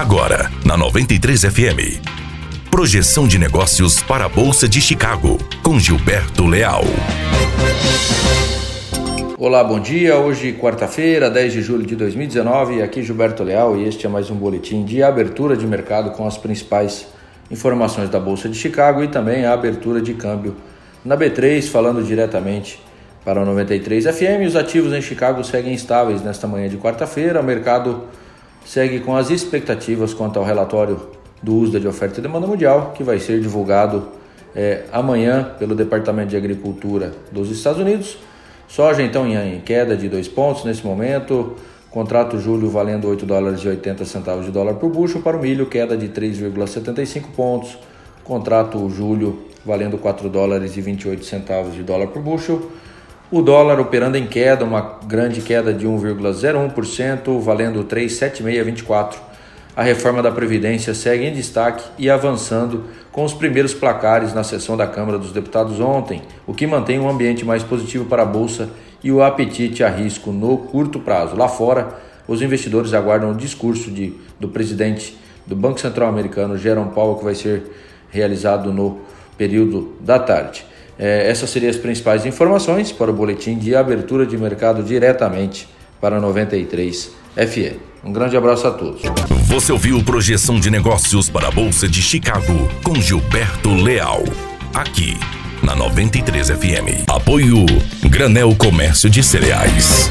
Agora, na 93 FM. Projeção de negócios para a Bolsa de Chicago, com Gilberto Leal. Olá, bom dia. Hoje, quarta-feira, 10 de julho de 2019. Aqui Gilberto Leal e este é mais um boletim de abertura de mercado com as principais informações da Bolsa de Chicago e também a abertura de câmbio na B3, falando diretamente para o 93 FM. Os ativos em Chicago seguem estáveis nesta manhã de quarta-feira. O mercado segue com as expectativas quanto ao relatório do uso de oferta e demanda mundial, que vai ser divulgado é, amanhã pelo Departamento de Agricultura dos Estados Unidos. Soja então em queda de dois pontos nesse momento. Contrato julho valendo 8 dólares e 80 centavos de dólar por bushel. Para o milho, queda de 3,75 pontos. Contrato julho valendo 4 dólares e 28 centavos de dólar por bushel. O dólar operando em queda, uma grande queda de 1,01%, valendo 3,7624. A reforma da Previdência segue em destaque e avançando com os primeiros placares na sessão da Câmara dos Deputados ontem, o que mantém um ambiente mais positivo para a Bolsa e o apetite a risco no curto prazo. Lá fora, os investidores aguardam o discurso de, do presidente do Banco Central Americano, Jerome Powell, que vai ser realizado no período da tarde. É, essas seriam as principais informações para o boletim de abertura de mercado diretamente para 93 FM. Um grande abraço a todos. Você ouviu Projeção de Negócios para a Bolsa de Chicago com Gilberto Leal. Aqui na 93 FM. Apoio Granel Comércio de Cereais.